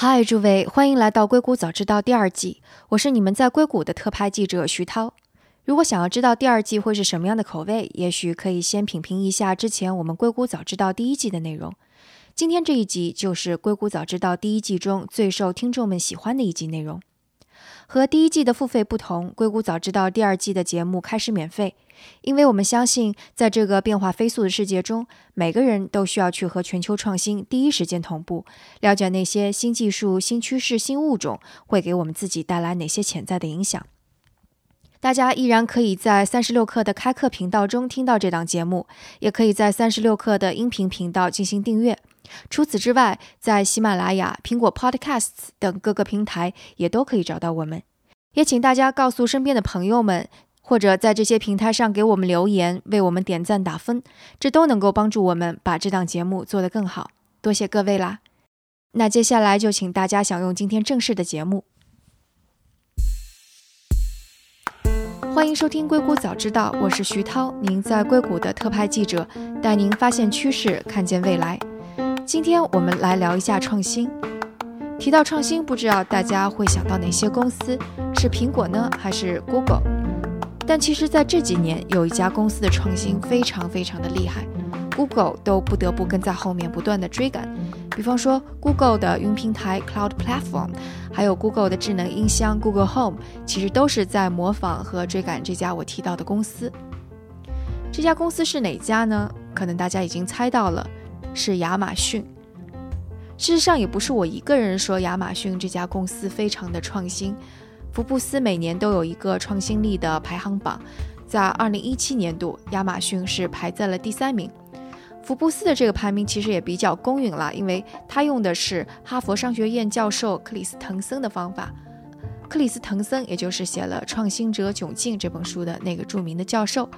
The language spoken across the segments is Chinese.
嗨，诸位，欢迎来到《硅谷早知道》第二季，我是你们在硅谷的特派记者徐涛。如果想要知道第二季会是什么样的口味，也许可以先品评一下之前我们《硅谷早知道》第一季的内容。今天这一集就是《硅谷早知道》第一季中最受听众们喜欢的一集内容。和第一季的付费不同，《硅谷早知道》第二季的节目开始免费，因为我们相信，在这个变化飞速的世界中，每个人都需要去和全球创新第一时间同步，了解那些新技术、新趋势、新物种会给我们自己带来哪些潜在的影响。大家依然可以在三十六课的开课频道中听到这档节目，也可以在三十六课的音频频道进行订阅。除此之外，在喜马拉雅、苹果 Podcasts 等各个平台也都可以找到我们。也请大家告诉身边的朋友们，或者在这些平台上给我们留言，为我们点赞打分，这都能够帮助我们把这档节目做得更好。多谢各位啦！那接下来就请大家享用今天正式的节目。欢迎收听《硅谷早知道》，我是徐涛，您在硅谷的特派记者，带您发现趋势，看见未来。今天我们来聊一下创新。提到创新，不知道大家会想到哪些公司？是苹果呢，还是 Google？但其实，在这几年，有一家公司的创新非常非常的厉害，Google 都不得不跟在后面不断的追赶。比方说，Google 的云平台 Cloud Platform，还有 Google 的智能音箱 Google Home，其实都是在模仿和追赶这家我提到的公司。这家公司是哪家呢？可能大家已经猜到了。是亚马逊。事实上，也不是我一个人说亚马逊这家公司非常的创新。福布斯每年都有一个创新力的排行榜，在2017年度，亚马逊是排在了第三名。福布斯的这个排名其实也比较公允了，因为他用的是哈佛商学院教授克里斯滕森的方法。克里斯滕森也就是写了《创新者窘境》这本书的那个著名的教授。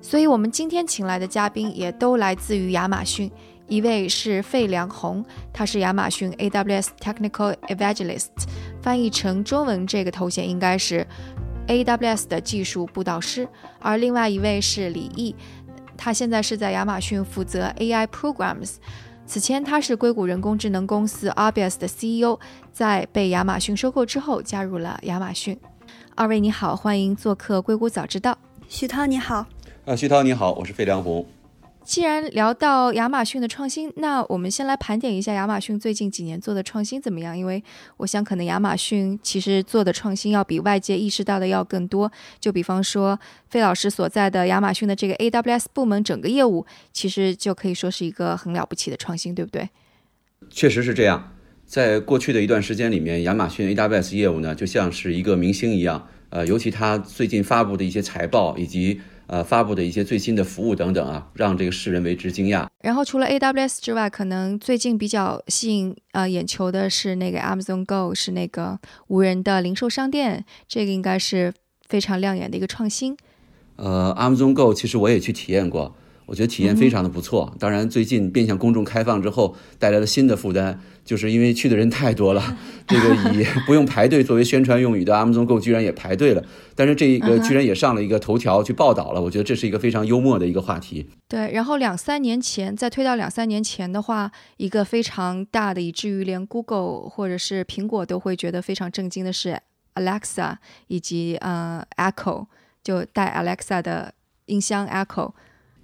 所以，我们今天请来的嘉宾也都来自于亚马逊。一位是费良红，他是亚马逊 AWS Technical Evangelist，翻译成中文这个头衔应该是 AWS 的技术布道师。而另外一位是李毅，他现在是在亚马逊负责 AI Programs。此前他是硅谷人工智能公司 Arbius 的 CEO，在被亚马逊收购之后加入了亚马逊。二位你好，欢迎做客硅谷早知道。徐涛你好。啊，徐涛你好，我是费良红。既然聊到亚马逊的创新，那我们先来盘点一下亚马逊最近几年做的创新怎么样？因为我想，可能亚马逊其实做的创新要比外界意识到的要更多。就比方说，费老师所在的亚马逊的这个 AWS 部门，整个业务其实就可以说是一个很了不起的创新，对不对？确实是这样。在过去的一段时间里面，亚马逊 AWS 业务呢，就像是一个明星一样。呃，尤其他最近发布的一些财报以及。呃，发布的一些最新的服务等等啊，让这个世人为之惊讶。然后除了 AWS 之外，可能最近比较吸引呃眼球的是那个 Amazon Go，是那个无人的零售商店，这个应该是非常亮眼的一个创新。呃，Amazon Go 其实我也去体验过。我觉得体验非常的不错。当然，最近变向公众开放之后，带来了新的负担，就是因为去的人太多了。这个以不用排队作为宣传用语的 Amazon Go 居然也排队了，但是这一个居然也上了一个头条去报道了。我觉得这是一个非常幽默的一个话题。对，然后两三年前，再推到两三年前的话，一个非常大的，以至于连 Google 或者是苹果都会觉得非常震惊的是 Alexa 以及呃 Echo，就带 Alexa 的音箱 Echo。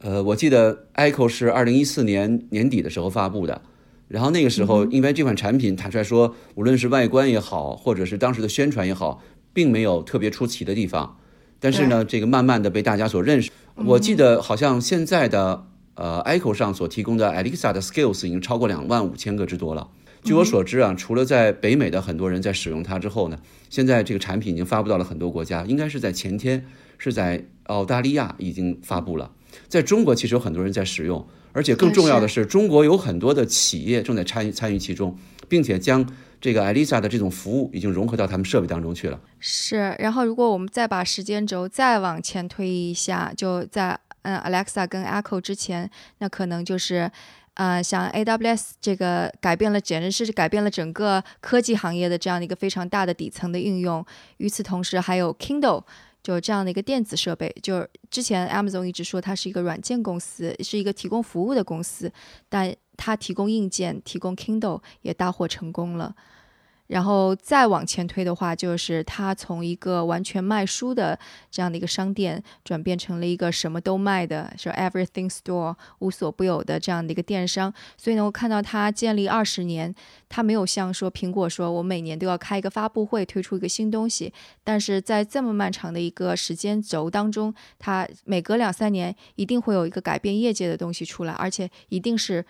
呃，我记得 Echo 是二零一四年年底的时候发布的，然后那个时候，因为这款产品坦率说，无论是外观也好，或者是当时的宣传也好，并没有特别出奇的地方。但是呢，这个慢慢的被大家所认识。我记得好像现在的呃 Echo 上所提供的 Alexa 的 Skills 已经超过两万五千个之多了。据我所知啊，除了在北美的很多人在使用它之后呢，现在这个产品已经发布到了很多国家，应该是在前天是在澳大利亚已经发布了。在中国，其实有很多人在使用，而且更重要的是，中国有很多的企业正在参与参与其中，并且将这个 Alisa 的这种服务已经融合到他们设备当中去了。是，然后如果我们再把时间轴再往前推一下，就在嗯 Alexa 跟 Echo 之前，那可能就是呃像 AWS 这个改变了，简直是改变了整个科技行业的这样的一个非常大的底层的应用。与此同时，还有 Kindle。就这样的一个电子设备。就之前 Amazon 一直说它是一个软件公司，是一个提供服务的公司，但它提供硬件，提供 Kindle 也大获成功了。然后再往前推的话，就是它从一个完全卖书的这样的一个商店，转变成了一个什么都卖的，是 Everything Store 无所不有的这样的一个电商。所以呢，我看到它建立二十年，它没有像说苹果说我每年都要开一个发布会推出一个新东西，但是在这么漫长的一个时间轴当中，它每隔两三年一定会有一个改变业界的东西出来，而且一定是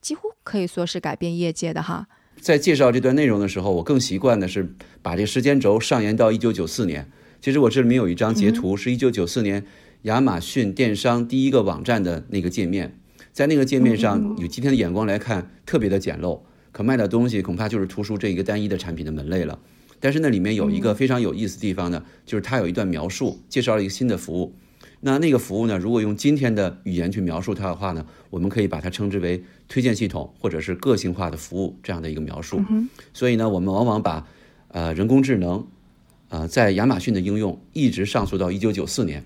几乎可以说是改变业界的哈。在介绍这段内容的时候，我更习惯的是把这个时间轴上延到一九九四年。其实我这里面有一张截图，是一九九四年亚马逊电商第一个网站的那个界面。在那个界面上，以今天的眼光来看，特别的简陋，可卖的东西恐怕就是图书这一个单一的产品的门类了。但是那里面有一个非常有意思的地方呢，就是它有一段描述，介绍了一个新的服务。那那个服务呢？如果用今天的语言去描述它的话呢，我们可以把它称之为推荐系统，或者是个性化的服务这样的一个描述。所以呢，我们往往把呃人工智能，呃在亚马逊的应用一直上溯到一九九四年。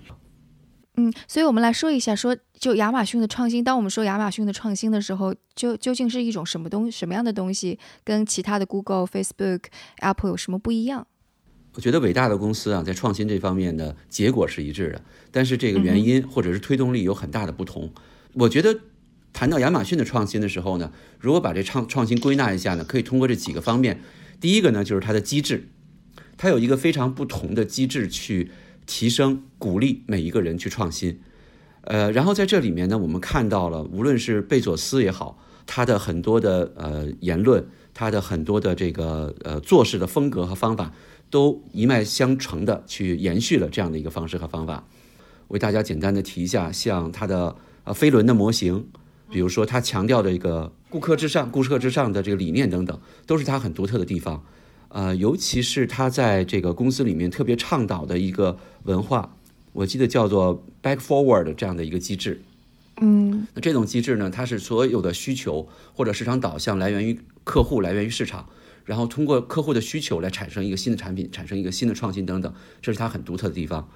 嗯，所以我们来说一下，说就亚马逊的创新。当我们说亚马逊的创新的时候，就究竟是一种什么东什么样的东西，跟其他的 Google、Facebook、Apple 有什么不一样？我觉得伟大的公司啊，在创新这方面的结果是一致的，但是这个原因或者是推动力有很大的不同。我觉得谈到亚马逊的创新的时候呢，如果把这创创新归纳一下呢，可以通过这几个方面。第一个呢，就是它的机制，它有一个非常不同的机制去提升、鼓励每一个人去创新。呃，然后在这里面呢，我们看到了，无论是贝佐斯也好，他的很多的呃言论，他的很多的这个呃做事的风格和方法。都一脉相承的去延续了这样的一个方式和方法。为大家简单的提一下，像它的呃飞轮的模型，比如说他强调的一个顾客至上、顾客至上的这个理念等等，都是他很独特的地方。呃，尤其是他在这个公司里面特别倡导的一个文化，我记得叫做 back forward 这样的一个机制。嗯，那这种机制呢，它是所有的需求或者市场导向来源于客户，来源于市场。然后通过客户的需求来产生一个新的产品，产生一个新的创新等等，这是它很独特的地方。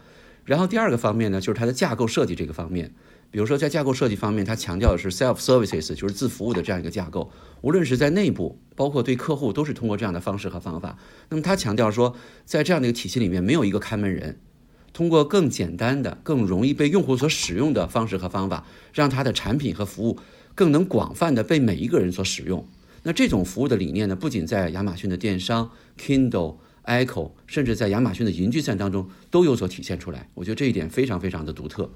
然后第二个方面呢，就是它的架构设计这个方面。比如说在架构设计方面，它强调的是 self services，就是自服务的这样一个架构。无论是在内部，包括对客户，都是通过这样的方式和方法。那么它强调说，在这样的一个体系里面，没有一个看门人，通过更简单的、更容易被用户所使用的方式和方法，让它的产品和服务更能广泛的被每一个人所使用。那这种服务的理念呢，不仅在亚马逊的电商、Kindle、Echo，甚至在亚马逊的云计算当中都有所体现出来。我觉得这一点非常非常的独特。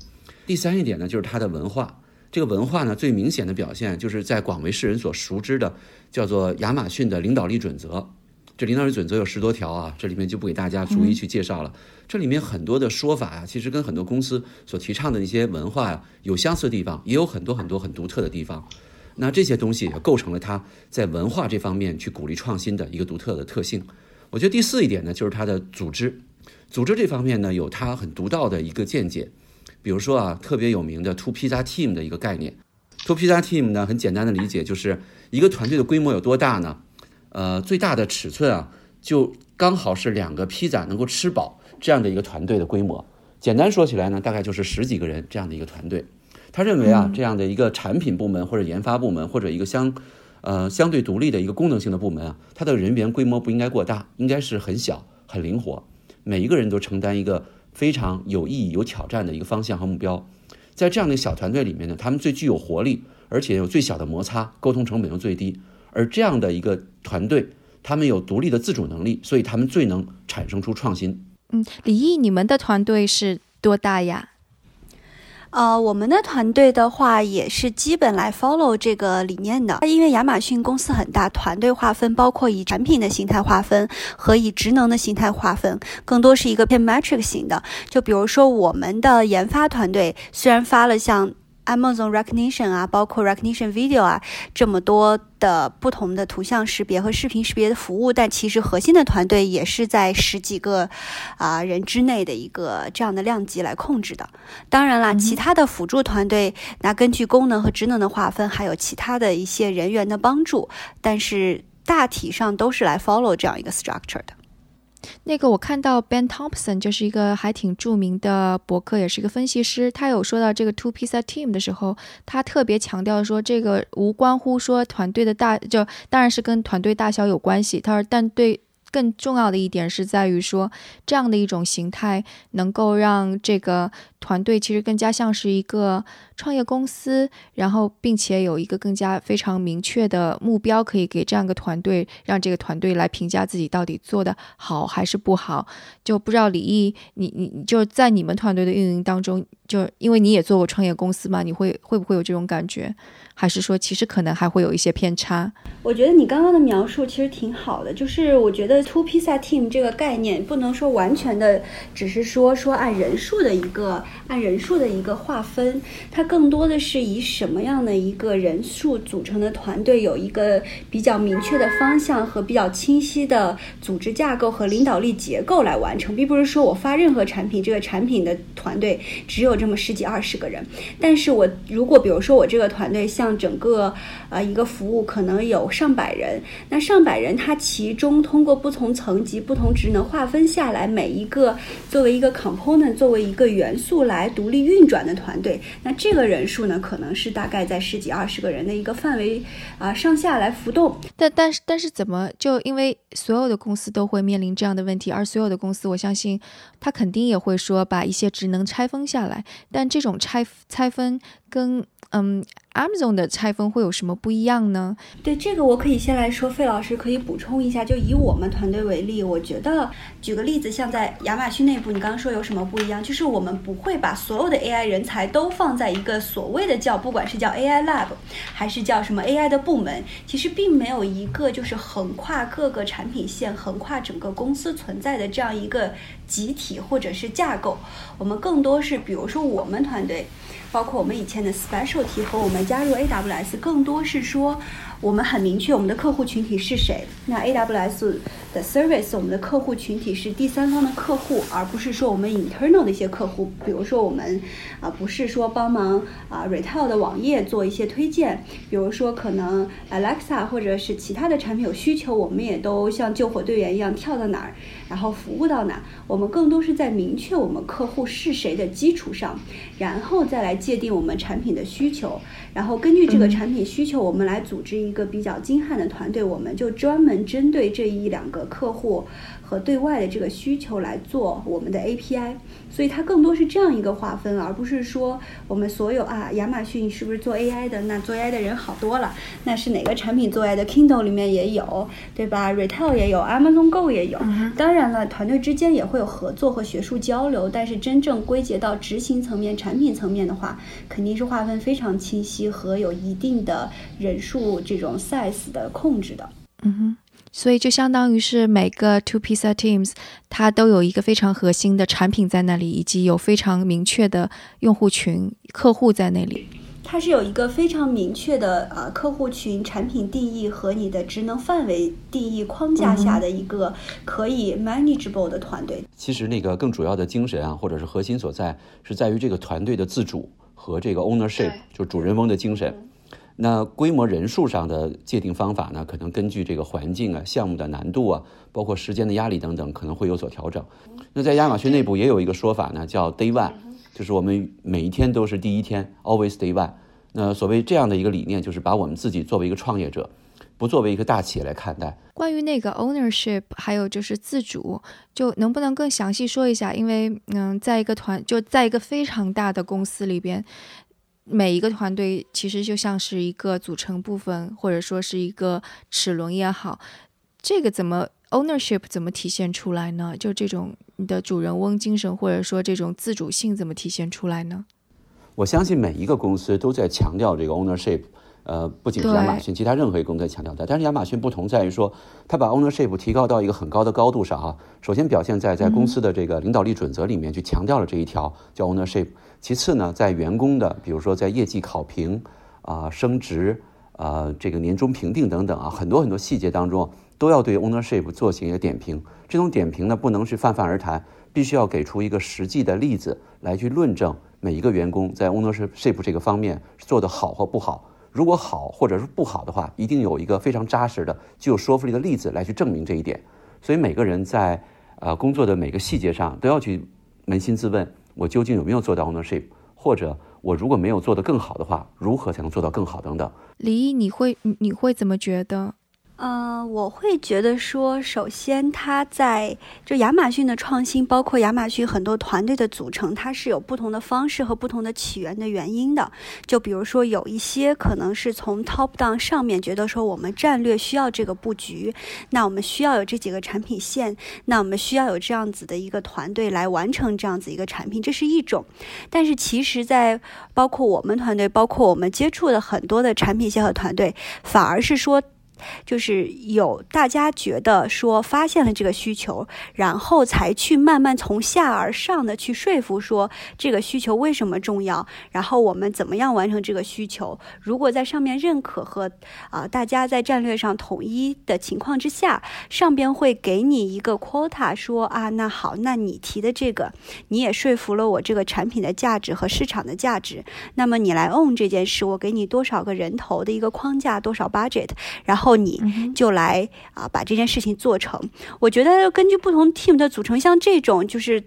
第三一点呢，就是它的文化。这个文化呢，最明显的表现就是在广为世人所熟知的叫做亚马逊的领导力准则。这领导力准则有十多条啊，这里面就不给大家逐一去介绍了。这里面很多的说法啊，其实跟很多公司所提倡的那些文化呀有相似的地方，也有很多很多很独特的地方。那这些东西也构成了它在文化这方面去鼓励创新的一个独特的特性。我觉得第四一点呢，就是它的组织，组织这方面呢有它很独到的一个见解。比如说啊，特别有名的 Two Pizza Team 的一个概念。Two Pizza Team 呢，很简单的理解就是一个团队的规模有多大呢？呃，最大的尺寸啊，就刚好是两个披萨能够吃饱这样的一个团队的规模。简单说起来呢，大概就是十几个人这样的一个团队。他认为啊，这样的一个产品部门或者研发部门或者一个相，呃相对独立的一个功能性的部门啊，它的人员规模不应该过大，应该是很小很灵活，每一个人都承担一个非常有意义、有挑战的一个方向和目标。在这样的小团队里面呢，他们最具有活力，而且有最小的摩擦，沟通成本又最低。而这样的一个团队，他们有独立的自主能力，所以他们最能产生出创新。嗯，李毅，你们的团队是多大呀？呃，我们的团队的话也是基本来 follow 这个理念的。因为亚马逊公司很大，团队划分包括以产品的形态划分和以职能的形态划分，更多是一个偏 metric 型的。就比如说我们的研发团队，虽然发了像。Amazon Recognition 啊，包括 Recognition Video 啊，这么多的不同的图像识别和视频识别的服务，但其实核心的团队也是在十几个啊人之内的一个这样的量级来控制的。当然啦，其他的辅助团队，那根据功能和职能的划分，还有其他的一些人员的帮助，但是大体上都是来 follow 这样一个 structure 的。那个我看到 Ben Thompson 就是一个还挺著名的博客，也是一个分析师。他有说到这个 Two Pizza Team 的时候，他特别强调说，这个无关乎说团队的大，就当然是跟团队大小有关系。他说，但对。更重要的一点是在于说，这样的一种形态能够让这个团队其实更加像是一个创业公司，然后并且有一个更加非常明确的目标，可以给这样一个团队，让这个团队来评价自己到底做的好还是不好。就不知道李毅，你你就在你们团队的运营当中，就因为你也做过创业公司嘛，你会会不会有这种感觉？还是说，其实可能还会有一些偏差。我觉得你刚刚的描述其实挺好的，就是我觉得 two pizza team 这个概念不能说完全的只是说说按人数的一个按人数的一个划分，它更多的是以什么样的一个人数组成的团队有一个比较明确的方向和比较清晰的组织架构和领导力结构来完成，并不是说我发任何产品，这个产品的团队只有这么十几二十个人，但是我如果比如说我这个团队像整个呃一个服务可能有上百人，那上百人他其中通过不同层级、不同职能划分下来，每一个作为一个 component、作为一个元素来独立运转的团队，那这个人数呢，可能是大概在十几二十个人的一个范围啊上下来浮动。但但是但是怎么就因为所有的公司都会面临这样的问题，而所有的公司我相信他肯定也会说把一些职能拆分下来，但这种拆拆分跟嗯。Amazon 的拆分会有什么不一样呢？对这个，我可以先来说，费老师可以补充一下。就以我们团队为例，我觉得举个例子，像在亚马逊内部，你刚刚说有什么不一样？就是我们不会把所有的 AI 人才都放在一个所谓的叫，不管是叫 AI Lab，还是叫什么 AI 的部门，其实并没有一个就是横跨各个产品线、横跨整个公司存在的这样一个集体或者是架构。我们更多是，比如说我们团队。包括我们以前的 specialty 和我们加入 AWS，更多是说。我们很明确我们的客户群体是谁。那 AWS 的 service，我们的客户群体是第三方的客户，而不是说我们 internal 的一些客户。比如说我们啊，不是说帮忙啊 retail 的网页做一些推荐。比如说可能 Alexa 或者是其他的产品有需求，我们也都像救火队员一样跳到哪儿，然后服务到哪。我们更多是在明确我们客户是谁的基础上，然后再来界定我们产品的需求，然后根据这个产品需求，我们来组织一。个比较精悍的团队，我们就专门针对这一两个客户。和对外的这个需求来做我们的 API，所以它更多是这样一个划分，而不是说我们所有啊，亚马逊是不是做 AI 的？那做 AI 的人好多了，那是哪个产品做 AI 的？Kindle 里面也有，对吧？Retail 也有，Amazon Go 也有。当然了，团队之间也会有合作和学术交流，但是真正归结到执行层面、产品层面的话，肯定是划分非常清晰和有一定的人数这种 size 的控制的。嗯哼。所以就相当于是每个 two pizza teams，它都有一个非常核心的产品在那里，以及有非常明确的用户群客户在那里。它是有一个非常明确的呃客户群、产品定义和你的职能范围定义框架下的一个可以 manageable 的团队。其实那个更主要的精神啊，或者是核心所在，是在于这个团队的自主和这个 ownership，就主人翁的精神。那规模人数上的界定方法呢，可能根据这个环境啊、项目的难度啊，包括时间的压力等等，可能会有所调整。那在亚马逊内部也有一个说法呢，叫 Day One，就是我们每一天都是第一天，Always Day One。那所谓这样的一个理念，就是把我们自己作为一个创业者，不作为一个大企业来看待。关于那个 ownership，还有就是自主，就能不能更详细说一下？因为嗯，在一个团，就在一个非常大的公司里边。每一个团队其实就像是一个组成部分，或者说是一个齿轮也好，这个怎么 ownership 怎么体现出来呢？就这种你的主人翁精神，或者说这种自主性怎么体现出来呢？我相信每一个公司都在强调这个 ownership。呃，不仅是亚马逊，其他任何一个公司在强调的。但是亚马逊不同在于说，它把 ownership 提高到一个很高的高度上哈。首先表现在在公司的这个领导力准则里面去强调了这一条叫 ownership。其次呢，在员工的比如说在业绩考评啊、升职啊、这个年终评定等等啊，很多很多细节当中都要对 ownership 做行一个点评。这种点评呢，不能是泛泛而谈，必须要给出一个实际的例子来去论证每一个员工在 ownership 这个方面做得好或不好。如果好或者是不好的话，一定有一个非常扎实的、具有说服力的例子来去证明这一点。所以每个人在呃工作的每个细节上都要去扪心自问，我究竟有没有做到 ownership，或者我如果没有做得更好的话，如何才能做到更好等等。李毅，你会你会怎么觉得？嗯，我会觉得说，首先它在就亚马逊的创新，包括亚马逊很多团队的组成，它是有不同的方式和不同的起源的原因的。就比如说，有一些可能是从 top down 上面觉得说，我们战略需要这个布局，那我们需要有这几个产品线，那我们需要有这样子的一个团队来完成这样子一个产品，这是一种。但是其实，在包括我们团队，包括我们接触的很多的产品线和团队，反而是说。就是有大家觉得说发现了这个需求，然后才去慢慢从下而上的去说服说这个需求为什么重要，然后我们怎么样完成这个需求。如果在上面认可和啊大家在战略上统一的情况之下，上边会给你一个 quota，说啊那好，那你提的这个你也说服了我这个产品的价值和市场的价值，那么你来 own 这件事，我给你多少个人头的一个框架，多少 budget，然后。后你就来啊，把这件事情做成。我觉得根据不同 team 的组成，像这种就是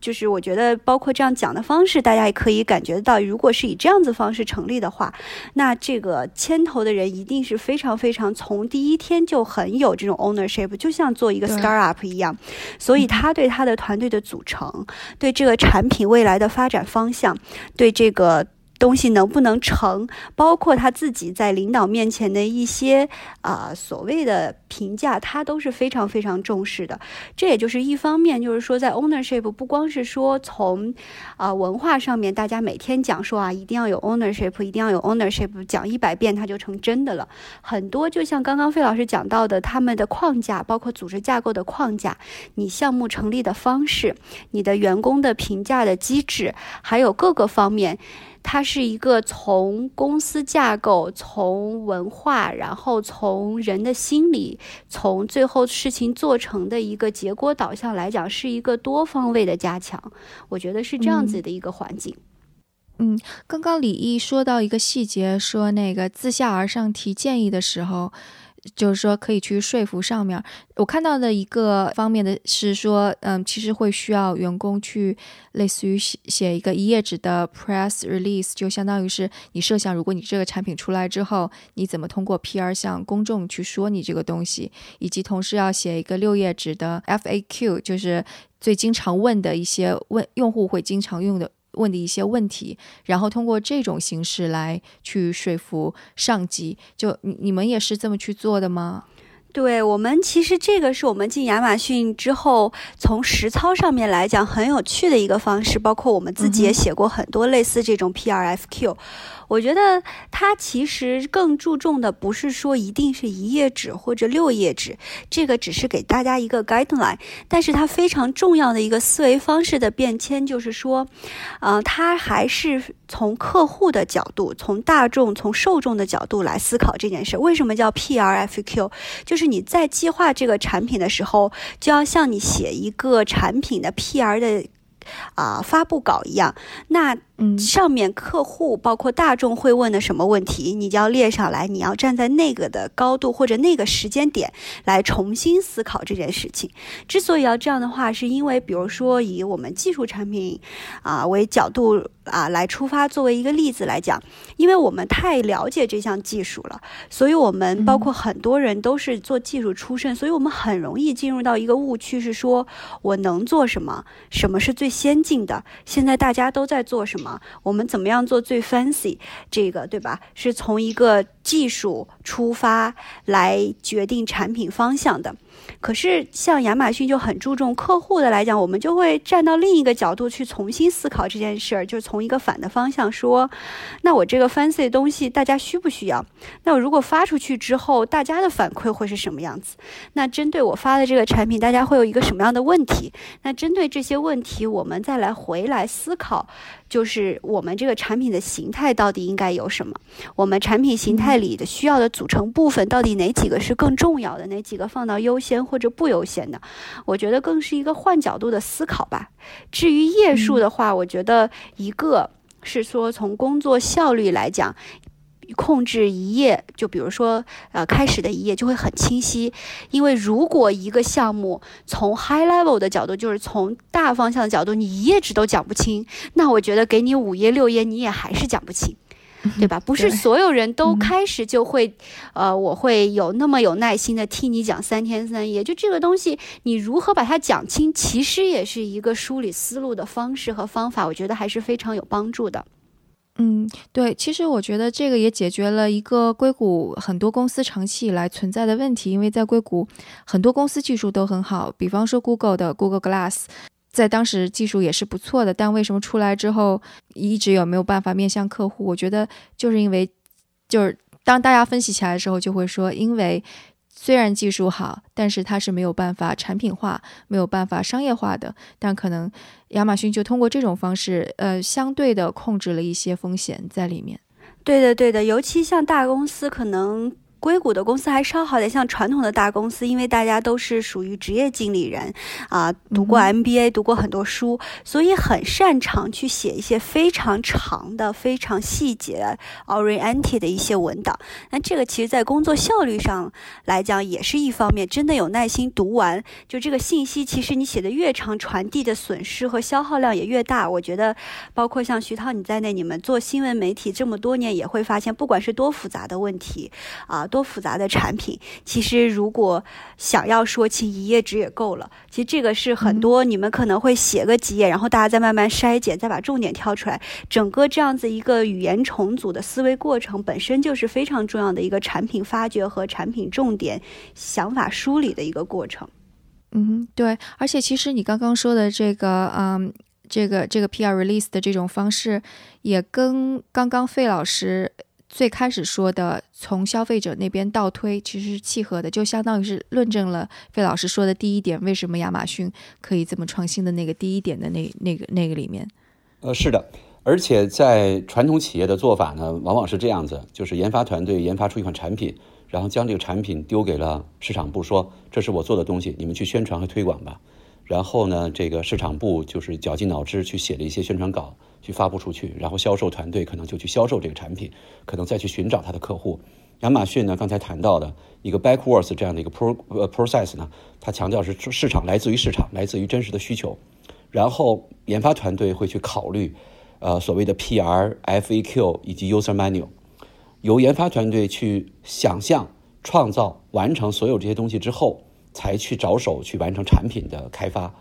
就是，我觉得包括这样讲的方式，大家也可以感觉到，如果是以这样子方式成立的话，那这个牵头的人一定是非常非常从第一天就很有这种 ownership，就像做一个 startup 一样。所以他对他的团队的组成，对这个产品未来的发展方向，对这个。东西能不能成，包括他自己在领导面前的一些啊所谓的评价，他都是非常非常重视的。这也就是一方面，就是说在 ownership 不光是说从啊文化上面，大家每天讲说啊一定要有 ownership，一定要有 ownership，讲一百遍它就成真的了。很多就像刚刚费老师讲到的，他们的框架，包括组织架构的框架，你项目成立的方式，你的员工的评价的机制，还有各个方面。它是一个从公司架构、从文化，然后从人的心理，从最后事情做成的一个结果导向来讲，是一个多方位的加强。我觉得是这样子的一个环境。嗯，刚刚李毅说到一个细节，说那个自下而上提建议的时候。就是说，可以去说服上面。我看到的一个方面的是说，嗯，其实会需要员工去类似于写写一个一页纸的 press release，就相当于是你设想，如果你这个产品出来之后，你怎么通过 PR 向公众去说你这个东西，以及同时要写一个六页纸的 FAQ，就是最经常问的一些问用户会经常用的。问的一些问题，然后通过这种形式来去说服上级，就你你们也是这么去做的吗？对我们，其实这个是我们进亚马逊之后，从实操上面来讲很有趣的一个方式，包括我们自己也写过很多类似这种 PRFQ。我觉得它其实更注重的不是说一定是一页纸或者六页纸，这个只是给大家一个 guideline。但是它非常重要的一个思维方式的变迁，就是说，呃，它还是从客户的角度、从大众、从受众的角度来思考这件事。为什么叫 PRFQ？就是你在计划这个产品的时候，就要像你写一个产品的 PR 的啊发布稿一样。那嗯，上面客户包括大众会问的什么问题，你就要列上来。你要站在那个的高度或者那个时间点来重新思考这件事情。之所以要这样的话，是因为比如说以我们技术产品啊为角度啊来出发，作为一个例子来讲，因为我们太了解这项技术了，所以我们包括很多人都是做技术出身，所以我们很容易进入到一个误区，是说我能做什么，什么是最先进的，现在大家都在做什么。我们怎么样做最 fancy 这个对吧？是从一个技术出发来决定产品方向的。可是像亚马逊就很注重客户的来讲，我们就会站到另一个角度去重新思考这件事儿，就从一个反的方向说，那我这个 fancy 的东西大家需不需要？那我如果发出去之后，大家的反馈会是什么样子？那针对我发的这个产品，大家会有一个什么样的问题？那针对这些问题，我们再来回来思考，就是我们这个产品的形态到底应该有什么？我们产品形态里的需要的组成部分到底哪几个是更重要的？哪几个放到优先？或者不优先的，我觉得更是一个换角度的思考吧。至于页数的话，我觉得一个是说从工作效率来讲，控制一页，就比如说呃开始的一页就会很清晰。因为如果一个项目从 high level 的角度，就是从大方向的角度，你一页纸都讲不清，那我觉得给你五页六页，你也还是讲不清。对吧？不是所有人都开始就会，呃，我会有那么有耐心的听你讲三天三夜。就这个东西，你如何把它讲清，其实也是一个梳理思路的方式和方法。我觉得还是非常有帮助的。嗯，对，其实我觉得这个也解决了一个硅谷很多公司长期以来存在的问题，因为在硅谷很多公司技术都很好，比方说 Google 的 Google Glass。在当时技术也是不错的，但为什么出来之后一直有没有办法面向客户？我觉得就是因为，就是当大家分析起来的时候，就会说，因为虽然技术好，但是它是没有办法产品化、没有办法商业化的。但可能亚马逊就通过这种方式，呃，相对的控制了一些风险在里面。对的，对的，尤其像大公司可能。硅谷的公司还稍好点，像传统的大公司，因为大家都是属于职业经理人啊，读过 MBA，读过很多书，所以很擅长去写一些非常长的、非常细节 oriented 的一些文档。那这个其实，在工作效率上来讲，也是一方面。真的有耐心读完，就这个信息，其实你写的越长，传递的损失和消耗量也越大。我觉得，包括像徐涛你在内，你们做新闻媒体这么多年，也会发现，不管是多复杂的问题啊。多复杂的产品，其实如果想要说清一页纸也够了。其实这个是很多你们可能会写个几页，然后大家再慢慢筛减，再把重点挑出来。整个这样子一个语言重组的思维过程，本身就是非常重要的一个产品发掘和产品重点想法梳理的一个过程。嗯，对。而且其实你刚刚说的这个，嗯，这个这个 PR release 的这种方式，也跟刚刚费老师。最开始说的从消费者那边倒推，其实是契合的，就相当于是论证了费老师说的第一点，为什么亚马逊可以这么创新的那个第一点的那那个那个里面。呃，是的，而且在传统企业的做法呢，往往是这样子，就是研发团队研发出一款产品，然后将这个产品丢给了市场部，说这是我做的东西，你们去宣传和推广吧。然后呢，这个市场部就是绞尽脑汁去写了一些宣传稿。去发布出去，然后销售团队可能就去销售这个产品，可能再去寻找他的客户。亚马逊呢，刚才谈到的一个 backwards 这样的一个 pro 呃 process 呢，它强调是市场来自于市场，来自于真实的需求。然后研发团队会去考虑，呃所谓的 PR、FAQ 以及 user manual，由研发团队去想象、创造、完成所有这些东西之后，才去着手去完成产品的开发。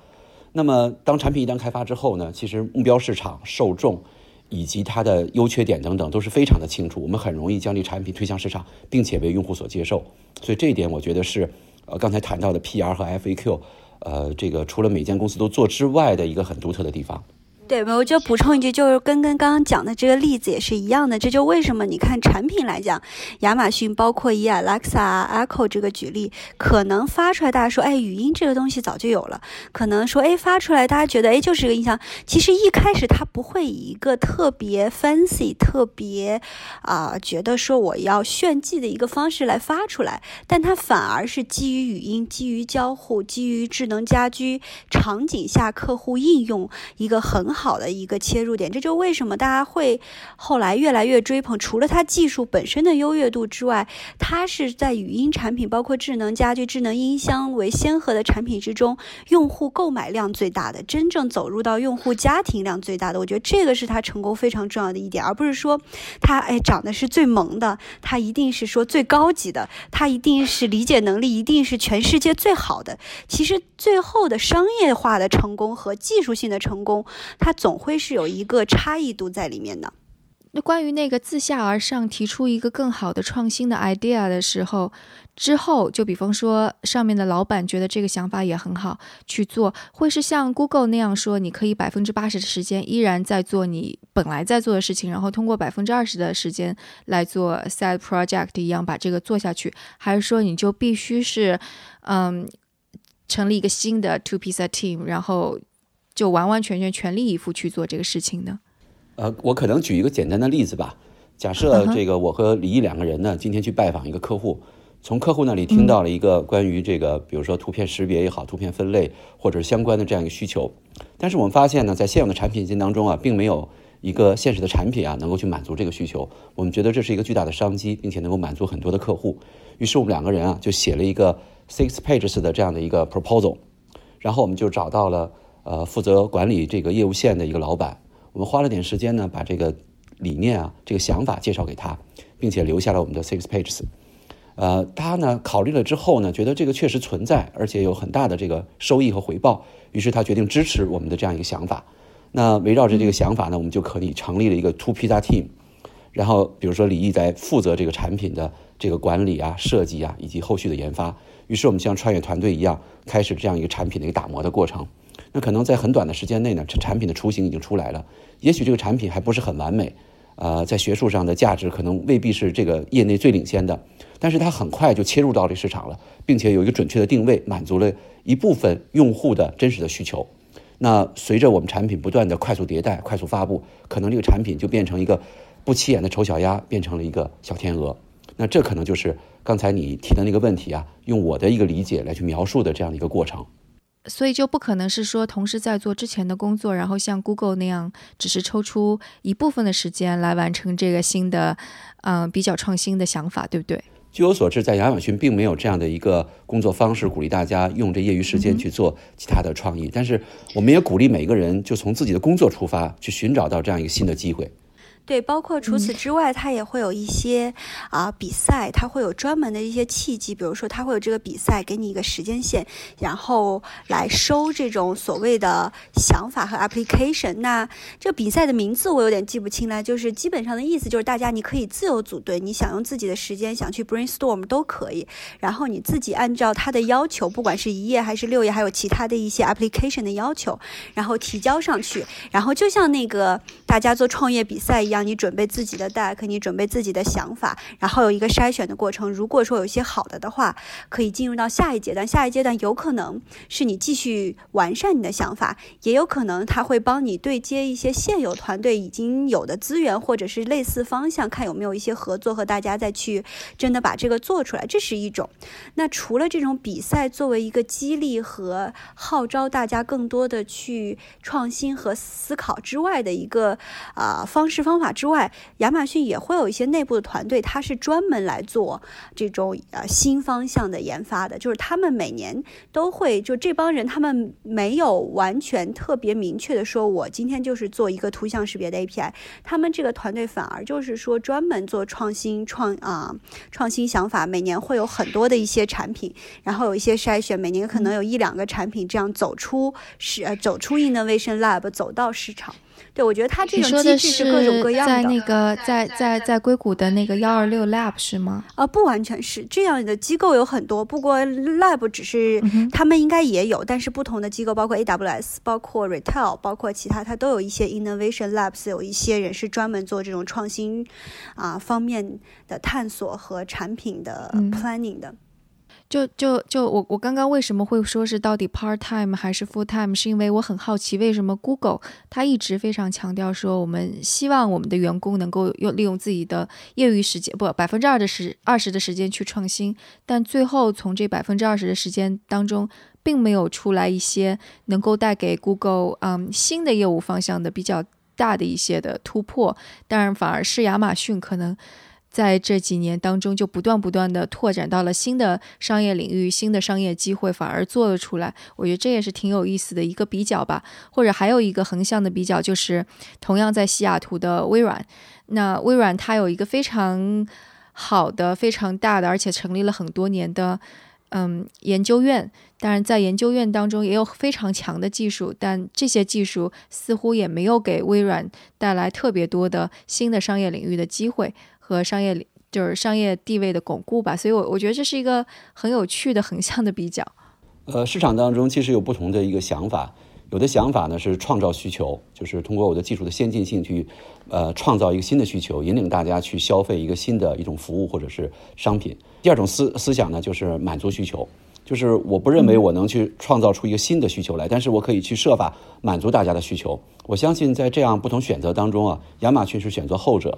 那么，当产品一旦开发之后呢，其实目标市场、受众以及它的优缺点等等都是非常的清楚，我们很容易将这产品推向市场，并且为用户所接受。所以这一点，我觉得是呃刚才谈到的 PR 和 FAQ，呃，这个除了每间公司都做之外的一个很独特的地方。对，我就补充一句，就是跟跟刚刚讲的这个例子也是一样的。这就为什么你看产品来讲，亚马逊包括以 Alexa、Echo 这个举例，可能发出来大家说，哎，语音这个东西早就有了。可能说，哎，发出来大家觉得，哎，就是个音箱。其实一开始它不会以一个特别 fancy、特别啊，觉得说我要炫技的一个方式来发出来，但它反而是基于语音、基于交互、基于智能家居场景下客户应用一个很。好的一个切入点，这就为什么大家会后来越来越追捧。除了它技术本身的优越度之外，它是在语音产品，包括智能家居、智能音箱为先河的产品之中，用户购买量最大的，真正走入到用户家庭量最大的。我觉得这个是它成功非常重要的一点，而不是说它哎长得是最萌的，它一定是说最高级的，它一定是理解能力一定是全世界最好的。其实最后的商业化的成功和技术性的成功。它总会是有一个差异度在里面的。那关于那个自下而上提出一个更好的创新的 idea 的时候，之后就比方说上面的老板觉得这个想法也很好去做，会是像 Google 那样说，你可以百分之八十的时间依然在做你本来在做的事情，然后通过百分之二十的时间来做 side project 一样把这个做下去，还是说你就必须是嗯成立一个新的 two piece team，然后。就完完全全全力以赴去做这个事情呢？呃，我可能举一个简单的例子吧。假设这个我和李毅两个人呢，今天去拜访一个客户，从客户那里听到了一个关于这个，比如说图片识别也好，图片分类或者相关的这样一个需求。但是我们发现呢，在现有的产品线当中啊，并没有一个现实的产品啊，能够去满足这个需求。我们觉得这是一个巨大的商机，并且能够满足很多的客户。于是我们两个人啊，就写了一个 six pages 的这样的一个 proposal，然后我们就找到了呃负责管理这个业务线的一个老板。我们花了点时间呢，把这个理念啊，这个想法介绍给他，并且留下了我们的 six pages。呃，他呢考虑了之后呢，觉得这个确实存在，而且有很大的这个收益和回报，于是他决定支持我们的这样一个想法。那围绕着这个想法呢，我们就可以成立了一个 Two Pizza Team，然后比如说李毅在负责这个产品的这个管理啊、设计啊以及后续的研发。于是我们像创业团队一样，开始这样一个产品的一个打磨的过程。那可能在很短的时间内呢，产品的雏形已经出来了。也许这个产品还不是很完美，呃，在学术上的价值可能未必是这个业内最领先的，但是它很快就切入到这市场了，并且有一个准确的定位，满足了一部分用户的真实的需求。那随着我们产品不断的快速迭代、快速发布，可能这个产品就变成一个不起眼的丑小鸭，变成了一个小天鹅。那这可能就是刚才你提的那个问题啊，用我的一个理解来去描述的这样的一个过程。所以就不可能是说同时在做之前的工作，然后像 Google 那样，只是抽出一部分的时间来完成这个新的，嗯，比较创新的想法，对不对？据我所知，在亚马逊并没有这样的一个工作方式，鼓励大家用这业余时间去做其他的创意。但是，我们也鼓励每一个人就从自己的工作出发，去寻找到这样一个新的机会。对，包括除此之外，它也会有一些啊比赛，它会有专门的一些契机，比如说它会有这个比赛，给你一个时间线，然后来收这种所谓的想法和 application。那这比赛的名字我有点记不清了，就是基本上的意思就是大家你可以自由组队，你想用自己的时间想去 brainstorm 都可以，然后你自己按照他的要求，不管是一页还是六页，还有其他的一些 application 的要求，然后提交上去，然后就像那个大家做创业比赛一样。让你准备自己的 deck，你准备自己的想法，然后有一个筛选的过程。如果说有一些好的的话，可以进入到下一阶段。下一阶段有可能是你继续完善你的想法，也有可能他会帮你对接一些现有团队已经有的资源，或者是类似方向，看有没有一些合作和大家再去真的把这个做出来。这是一种。那除了这种比赛作为一个激励和号召大家更多的去创新和思考之外的一个啊方式方法。之外，亚马逊也会有一些内部的团队，它是专门来做这种呃新方向的研发的。就是他们每年都会，就这帮人，他们没有完全特别明确的说，我今天就是做一个图像识别的 API。他们这个团队反而就是说专门做创新创啊创新想法，每年会有很多的一些产品，然后有一些筛选，每年可能有一两个产品这样走出是呃走出 Innovation Lab，走到市场。对，我觉得它这种机制是各种各样的。在那个在在在硅谷的那个幺二六 Lab 是吗？啊，不完全是这样的机构有很多，不过 Lab 只是他们应该也有，但是不同的机构，包括 AWS，包括 Retail，包括其他，它都有一些 Innovation Labs，有一些人是专门做这种创新啊方面的探索和产品的 planning 的。就就就我我刚刚为什么会说是到底 part time 还是 full time？是因为我很好奇为什么 Google 它一直非常强调说我们希望我们的员工能够用利用自己的业余时间不百分之二的时二十的时间去创新，但最后从这百分之二十的时间当中，并没有出来一些能够带给 Google 嗯新的业务方向的比较大的一些的突破，当然反而是亚马逊可能。在这几年当中，就不断不断的拓展到了新的商业领域、新的商业机会，反而做了出来。我觉得这也是挺有意思的一个比较吧。或者还有一个横向的比较，就是同样在西雅图的微软。那微软它有一个非常好的、非常大的，而且成立了很多年的嗯研究院。当然，在研究院当中也有非常强的技术，但这些技术似乎也没有给微软带来特别多的新的商业领域的机会。和商业就是商业地位的巩固吧，所以，我我觉得这是一个很有趣的横向的比较。呃，市场当中其实有不同的一个想法，有的想法呢是创造需求，就是通过我的技术的先进性去呃创造一个新的需求，引领大家去消费一个新的一种服务或者是商品。第二种思思想呢就是满足需求，就是我不认为我能去创造出一个新的需求来，但是我可以去设法满足大家的需求。我相信在这样不同选择当中啊，亚马逊是选择后者。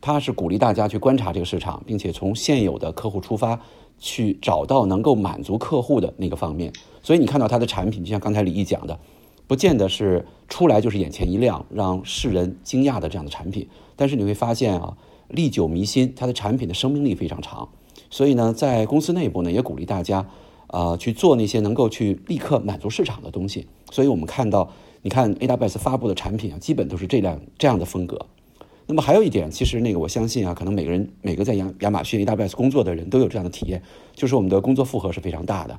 它是鼓励大家去观察这个市场，并且从现有的客户出发，去找到能够满足客户的那个方面。所以你看到它的产品，就像刚才李毅讲的，不见得是出来就是眼前一亮，让世人惊讶的这样的产品。但是你会发现啊，历久弥新，它的产品的生命力非常长。所以呢，在公司内部呢，也鼓励大家，呃，去做那些能够去立刻满足市场的东西。所以我们看到，你看 AWS 发布的产品啊，基本都是这样这样的风格。那么还有一点，其实那个我相信啊，可能每个人每个在亚亚马逊 AWS 工作的人都有这样的体验，就是我们的工作负荷是非常大的，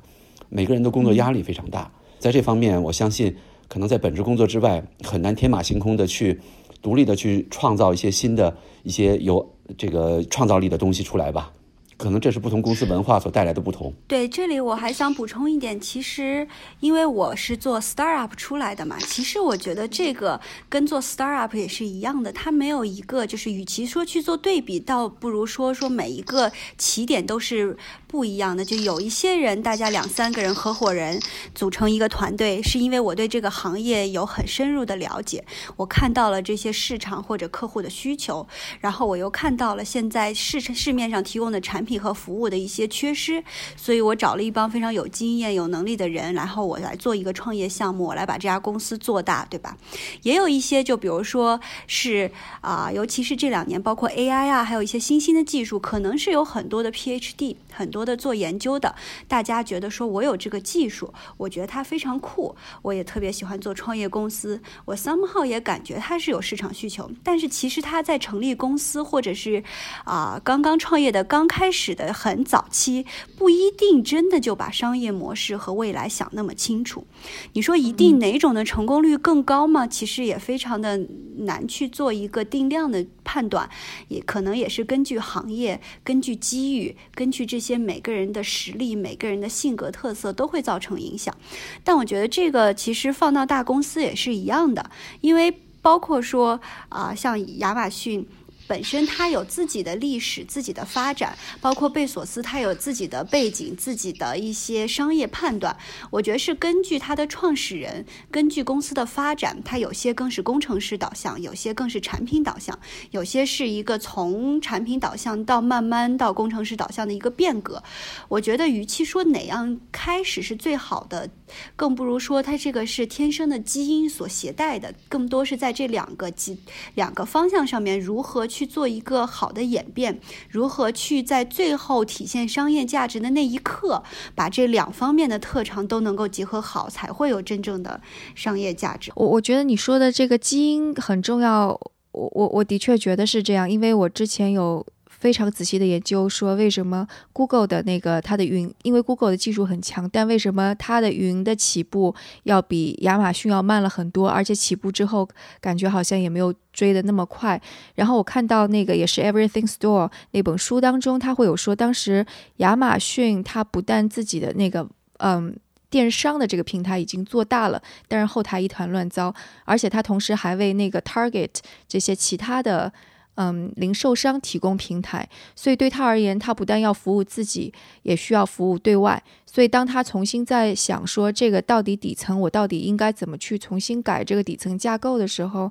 每个人的工作压力非常大。在这方面，我相信可能在本职工作之外，很难天马行空的去独立的去创造一些新的一些有这个创造力的东西出来吧。可能这是不同公司文化所带来的不同。对，这里我还想补充一点，其实因为我是做 startup 出来的嘛，其实我觉得这个跟做 startup 也是一样的，它没有一个就是，与其说去做对比，倒不如说说每一个起点都是不一样的。就有一些人，大家两三个人合伙人组成一个团队，是因为我对这个行业有很深入的了解，我看到了这些市场或者客户的需求，然后我又看到了现在市市面上提供的产品。和服务的一些缺失，所以我找了一帮非常有经验、有能力的人，然后我来做一个创业项目，我来把这家公司做大，对吧？也有一些，就比如说是啊，尤其是这两年，包括 AI 啊，还有一些新兴的技术，可能是有很多的 PhD，很多的做研究的，大家觉得说我有这个技术，我觉得它非常酷，我也特别喜欢做创业公司，我 somehow 也感觉它是有市场需求，但是其实他在成立公司或者是啊刚刚创业的刚开始。始的很早期，不一定真的就把商业模式和未来想那么清楚。你说一定哪种的成功率更高吗？其实也非常的难去做一个定量的判断，也可能也是根据行业、根据机遇、根据这些每个人的实力、每个人的性格特色都会造成影响。但我觉得这个其实放到大公司也是一样的，因为包括说啊，像亚马逊。本身它有自己的历史、自己的发展，包括贝索斯，他有自己的背景、自己的一些商业判断。我觉得是根据他的创始人，根据公司的发展，他有些更是工程师导向，有些更是产品导向，有些是一个从产品导向到慢慢到工程师导向的一个变革。我觉得，与其说哪样开始是最好的，更不如说它这个是天生的基因所携带的，更多是在这两个几两个方向上面如何去。去做一个好的演变，如何去在最后体现商业价值的那一刻，把这两方面的特长都能够结合好，才会有真正的商业价值。我我觉得你说的这个基因很重要，我我我的确觉得是这样，因为我之前有。非常仔细的研究说，为什么 Google 的那个它的云，因为 Google 的技术很强，但为什么它的云的起步要比亚马逊要慢了很多，而且起步之后感觉好像也没有追的那么快。然后我看到那个也是 Everything Store 那本书当中，他会有说，当时亚马逊它不但自己的那个嗯电商的这个平台已经做大了，但是后台一团乱糟，而且它同时还为那个 Target 这些其他的。嗯，零售商提供平台，所以对他而言，他不但要服务自己，也需要服务对外。所以当他重新在想说这个到底底层我到底应该怎么去重新改这个底层架构的时候，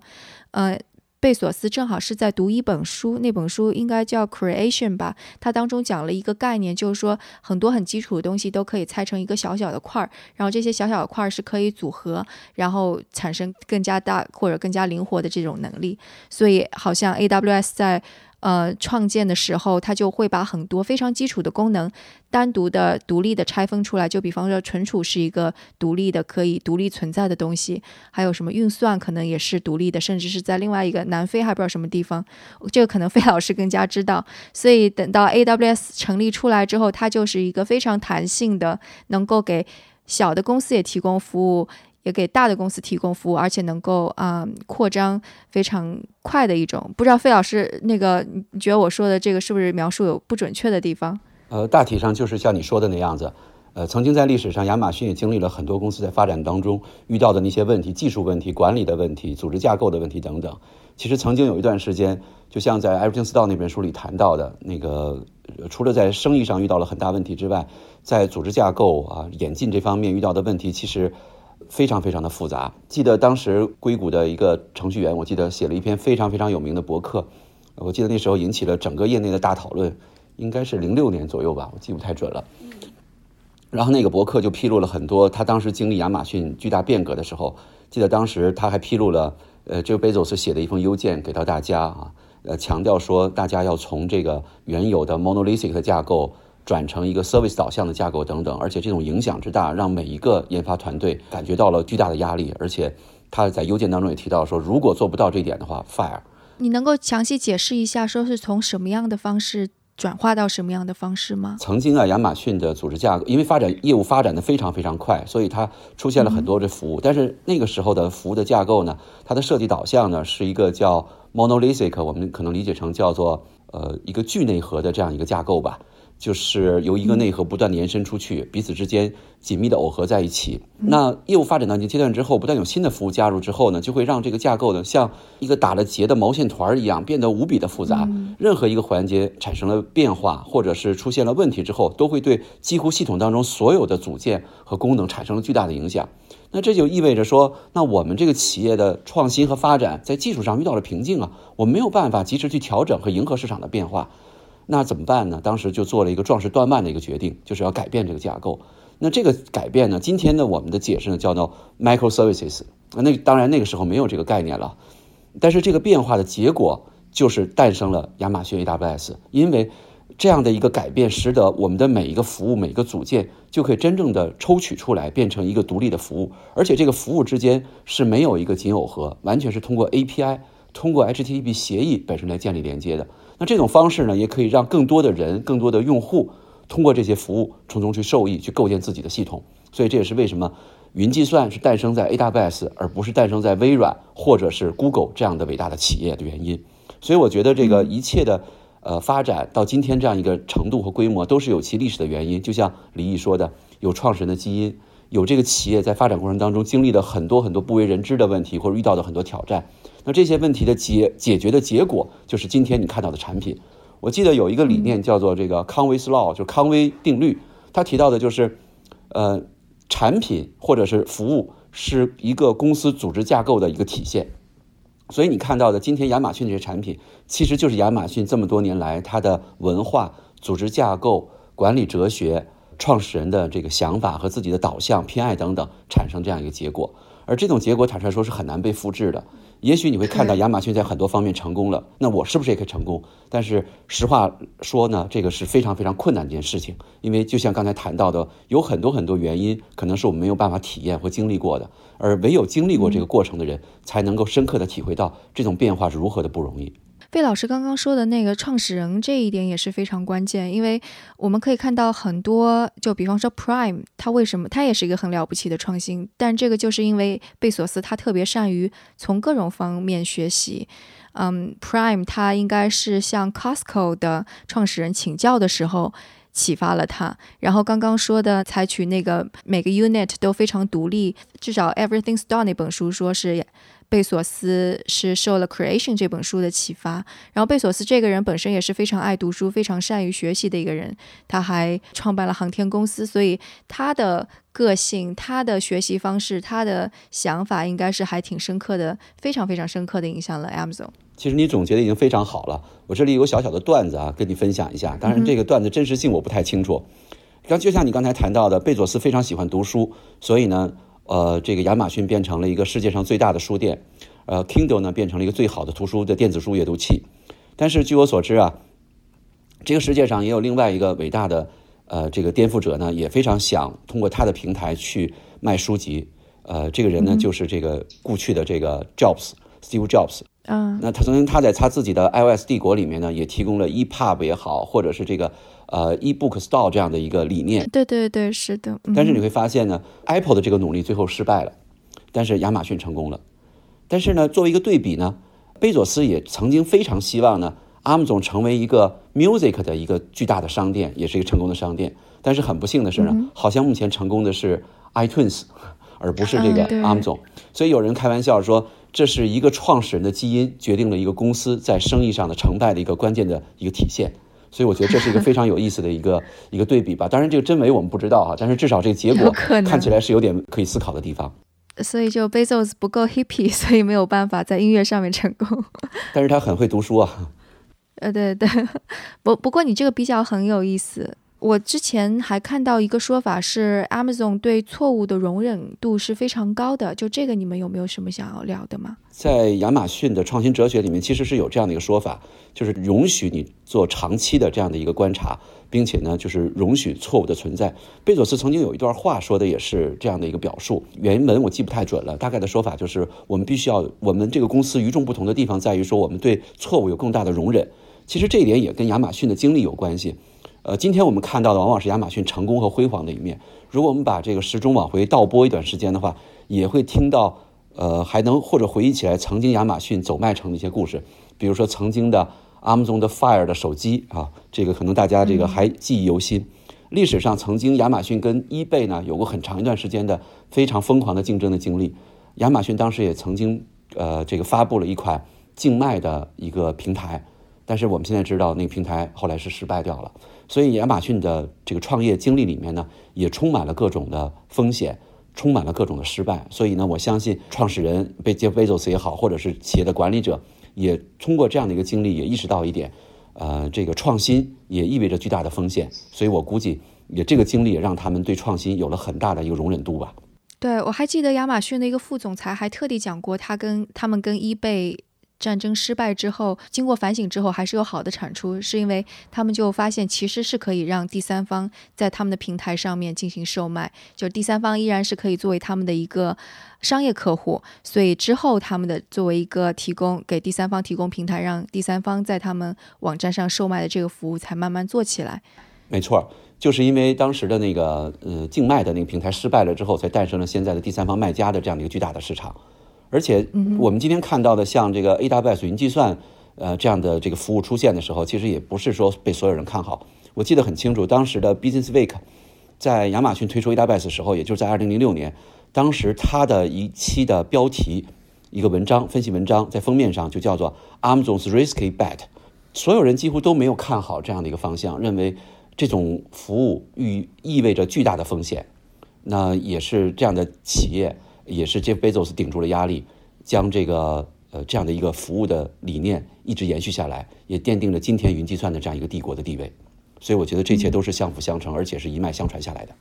呃。贝索斯正好是在读一本书，那本书应该叫《Creation》吧。它当中讲了一个概念，就是说很多很基础的东西都可以拆成一个小小的块儿，然后这些小小的块儿是可以组合，然后产生更加大或者更加灵活的这种能力。所以好像 AWS 在。呃，创建的时候，它就会把很多非常基础的功能单独的、独立的拆分出来。就比方说，存储是一个独立的、可以独立存在的东西，还有什么运算可能也是独立的，甚至是在另外一个南非还不知道什么地方，这个可能费 老师更加知道。所以等到 AWS 成立出来之后，它就是一个非常弹性的，能够给小的公司也提供服务。也给大的公司提供服务，而且能够啊扩张非常快的一种。不知道费老师，那个你觉得我说的这个是不是描述有不准确的地方？呃，大体上就是像你说的那样子。呃，曾经在历史上，亚马逊也经历了很多公司在发展当中遇到的那些问题，技术问题、管理的问题、组织架构的问题等等。其实曾经有一段时间，就像在《Everything Store》那本书里谈到的那个，除了在生意上遇到了很大问题之外，在组织架构啊演进这方面遇到的问题，其实。非常非常的复杂。记得当时硅谷的一个程序员，我记得写了一篇非常非常有名的博客，我记得那时候引起了整个业内的大讨论，应该是零六年左右吧，我记不太准了。然后那个博客就披露了很多他当时经历亚马逊巨大变革的时候，记得当时他还披露了，呃，这个贝佐斯写的一封邮件给到大家啊，呃，强调说大家要从这个原有的 monolithic 的架构转成一个 service 导向的架构等等，而且这种影响之大，让每一个研发团队感觉到了巨大的压力，而且他在邮件当中也提到说，如果做不到这一点的话，fire。你能够详细解释一下，说是从什么样的方式？转化到什么样的方式吗？曾经啊，亚马逊的组织架构，因为发展业务发展的非常非常快，所以它出现了很多的服务。但是那个时候的服务的架构呢，它的设计导向呢是一个叫 monolithic，我们可能理解成叫做呃一个聚内核的这样一个架构吧。就是由一个内核不断延伸出去，彼此之间紧密的耦合在一起。那业务发展到一定阶段之后，不断有新的服务加入之后呢，就会让这个架构呢像一个打了结的毛线团一样，变得无比的复杂。任何一个环节产生了变化，或者是出现了问题之后，都会对几乎系统当中所有的组件和功能产生了巨大的影响。那这就意味着说，那我们这个企业的创新和发展在技术上遇到了瓶颈啊，我们没有办法及时去调整和迎合市场的变化。那怎么办呢？当时就做了一个壮士断腕的一个决定，就是要改变这个架构。那这个改变呢？今天呢，我们的解释呢叫做 microservices。那当然那个时候没有这个概念了，但是这个变化的结果就是诞生了亚马逊 AWS。因为这样的一个改变，使得我们的每一个服务、每个组件就可以真正的抽取出来，变成一个独立的服务，而且这个服务之间是没有一个紧耦合，完全是通过 API、通过 HTTP 协议本身来建立连接的。那这种方式呢，也可以让更多的人、更多的用户通过这些服务从中去受益，去构建自己的系统。所以这也是为什么云计算是诞生在 AWS，而不是诞生在微软或者是 Google 这样的伟大的企业的原因。所以我觉得这个一切的呃发展到今天这样一个程度和规模，都是有其历史的原因。就像李毅说的，有创始人的基因，有这个企业在发展过程当中经历了很多很多不为人知的问题，或者遇到的很多挑战。那这些问题的解解决的结果，就是今天你看到的产品。我记得有一个理念叫做这个康威斯 law，就是康威定律。他提到的就是，呃，产品或者是服务是一个公司组织架构的一个体现。所以你看到的今天亚马逊这些产品，其实就是亚马逊这么多年来它的文化、组织架构、管理哲学、创始人的这个想法和自己的导向、偏爱等等产生这样一个结果。而这种结果坦率说是很难被复制的。也许你会看到亚马逊在很多方面成功了，那我是不是也可以成功？但是实话说呢，这个是非常非常困难的一件事情，因为就像刚才谈到的，有很多很多原因，可能是我们没有办法体验或经历过的，而唯有经历过这个过程的人，才能够深刻的体会到这种变化是如何的不容易。费老师刚刚说的那个创始人这一点也是非常关键，因为我们可以看到很多，就比方说 Prime，它为什么它也是一个很了不起的创新，但这个就是因为贝索斯他特别善于从各种方面学习。嗯，Prime 他应该是向 Costco 的创始人请教的时候启发了他。然后刚刚说的采取那个每个 unit 都非常独立，至少 everythingstone 那本书说是。贝索斯是受了《Creation》这本书的启发，然后贝索斯这个人本身也是非常爱读书、非常善于学习的一个人。他还创办了航天公司，所以他的个性、他的学习方式、他的想法，应该是还挺深刻的，非常非常深刻的影响了 Amazon。其实你总结的已经非常好了，我这里有小小的段子啊，跟你分享一下。当然，这个段子真实性我不太清楚。刚就像你刚才谈到的，贝佐斯非常喜欢读书，所以呢。呃，这个亚马逊变成了一个世界上最大的书店，呃，Kindle 呢变成了一个最好的图书的电子书阅读器。但是据我所知啊，这个世界上也有另外一个伟大的呃这个颠覆者呢，也非常想通过他的平台去卖书籍。呃，这个人呢就是这个故去的这个 Jobs，Steve Jobs。嗯，那他曾经他在他自己的 iOS 帝国里面呢，也提供了 EPUB 也好，或者是这个。呃，eBook Store 这样的一个理念，对对对，是的。但是你会发现呢，Apple 的这个努力最后失败了，但是亚马逊成功了。但是呢，作为一个对比呢，贝佐斯也曾经非常希望呢，Amazon 成为一个 Music 的一个巨大的商店，也是一个成功的商店。但是很不幸的是呢，好像目前成功的是 iTunes，而不是这个 Amazon。所以有人开玩笑说，这是一个创始人的基因决定了一个公司在生意上的成败的一个关键的一个体现。所以我觉得这是一个非常有意思的一个 一个对比吧。当然，这个真伪我们不知道哈，但是至少这个结果看起来是有点可以思考的地方。所以就 Bezos 不够 hippy，所以没有办法在音乐上面成功。但是他很会读书啊。呃，对对，不不过你这个比较很有意思。我之前还看到一个说法是，Amazon 对错误的容忍度是非常高的。就这个，你们有没有什么想要聊的吗？在亚马逊的创新哲学里面，其实是有这样的一个说法，就是容许你做长期的这样的一个观察，并且呢，就是容许错误的存在。贝佐斯曾经有一段话说的也是这样的一个表述，原文我记不太准了，大概的说法就是我们必须要，我们这个公司与众不同的地方在于说，我们对错误有更大的容忍。其实这一点也跟亚马逊的经历有关系。呃，今天我们看到的往往是亚马逊成功和辉煌的一面。如果我们把这个时钟往回倒拨一段时间的话，也会听到，呃，还能或者回忆起来曾经亚马逊走麦城的一些故事。比如说曾经的 Amazon 的 Fire 的手机啊，这个可能大家这个还记忆犹新。历史上曾经亚马逊跟 eBay 呢有过很长一段时间的非常疯狂的竞争的经历。亚马逊当时也曾经呃这个发布了一款竞卖的一个平台，但是我们现在知道那个平台后来是失败掉了。所以亚马逊的这个创业经历里面呢，也充满了各种的风险，充满了各种的失败。所以呢，我相信创始人贝杰贝 zos 也好，或者是企业的管理者，也通过这样的一个经历，也意识到一点，呃，这个创新也意味着巨大的风险。所以我估计，也这个经历也让他们对创新有了很大的一个容忍度吧。对，我还记得亚马逊的一个副总裁还特地讲过，他跟他们跟 eBay。战争失败之后，经过反省之后，还是有好的产出，是因为他们就发现其实是可以让第三方在他们的平台上面进行售卖，就第三方依然是可以作为他们的一个商业客户，所以之后他们的作为一个提供给第三方提供平台，让第三方在他们网站上售卖的这个服务才慢慢做起来。没错，就是因为当时的那个呃竞卖的那个平台失败了之后，才诞生了现在的第三方卖家的这样的一个巨大的市场。而且，我们今天看到的像这个 AWS 云计算，呃，这样的这个服务出现的时候，其实也不是说被所有人看好。我记得很清楚，当时的 Business Week 在亚马逊推出 AWS 的时候，也就是在2006年，当时它的一期的标题，一个文章分析文章在封面上就叫做 Amazon's Risky Bet，所有人几乎都没有看好这样的一个方向，认为这种服务意意味着巨大的风险。那也是这样的企业。也是 Jeff Bezos 顶住了压力，将这个呃这样的一个服务的理念一直延续下来，也奠定了今天云计算的这样一个帝国的地位。所以我觉得这一切都是相辅相成，而且是一脉相传下来的。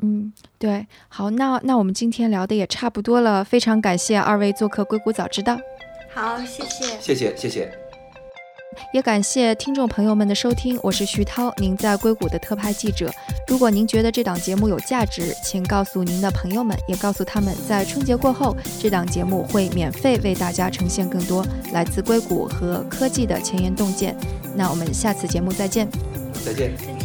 嗯，对，好，那那我们今天聊的也差不多了，非常感谢二位做客硅谷早知道。好，谢谢，谢谢，谢谢。也感谢听众朋友们的收听，我是徐涛，您在硅谷的特派记者。如果您觉得这档节目有价值，请告诉您的朋友们，也告诉他们，在春节过后，这档节目会免费为大家呈现更多来自硅谷和科技的前沿洞见。那我们下次节目再见，再见。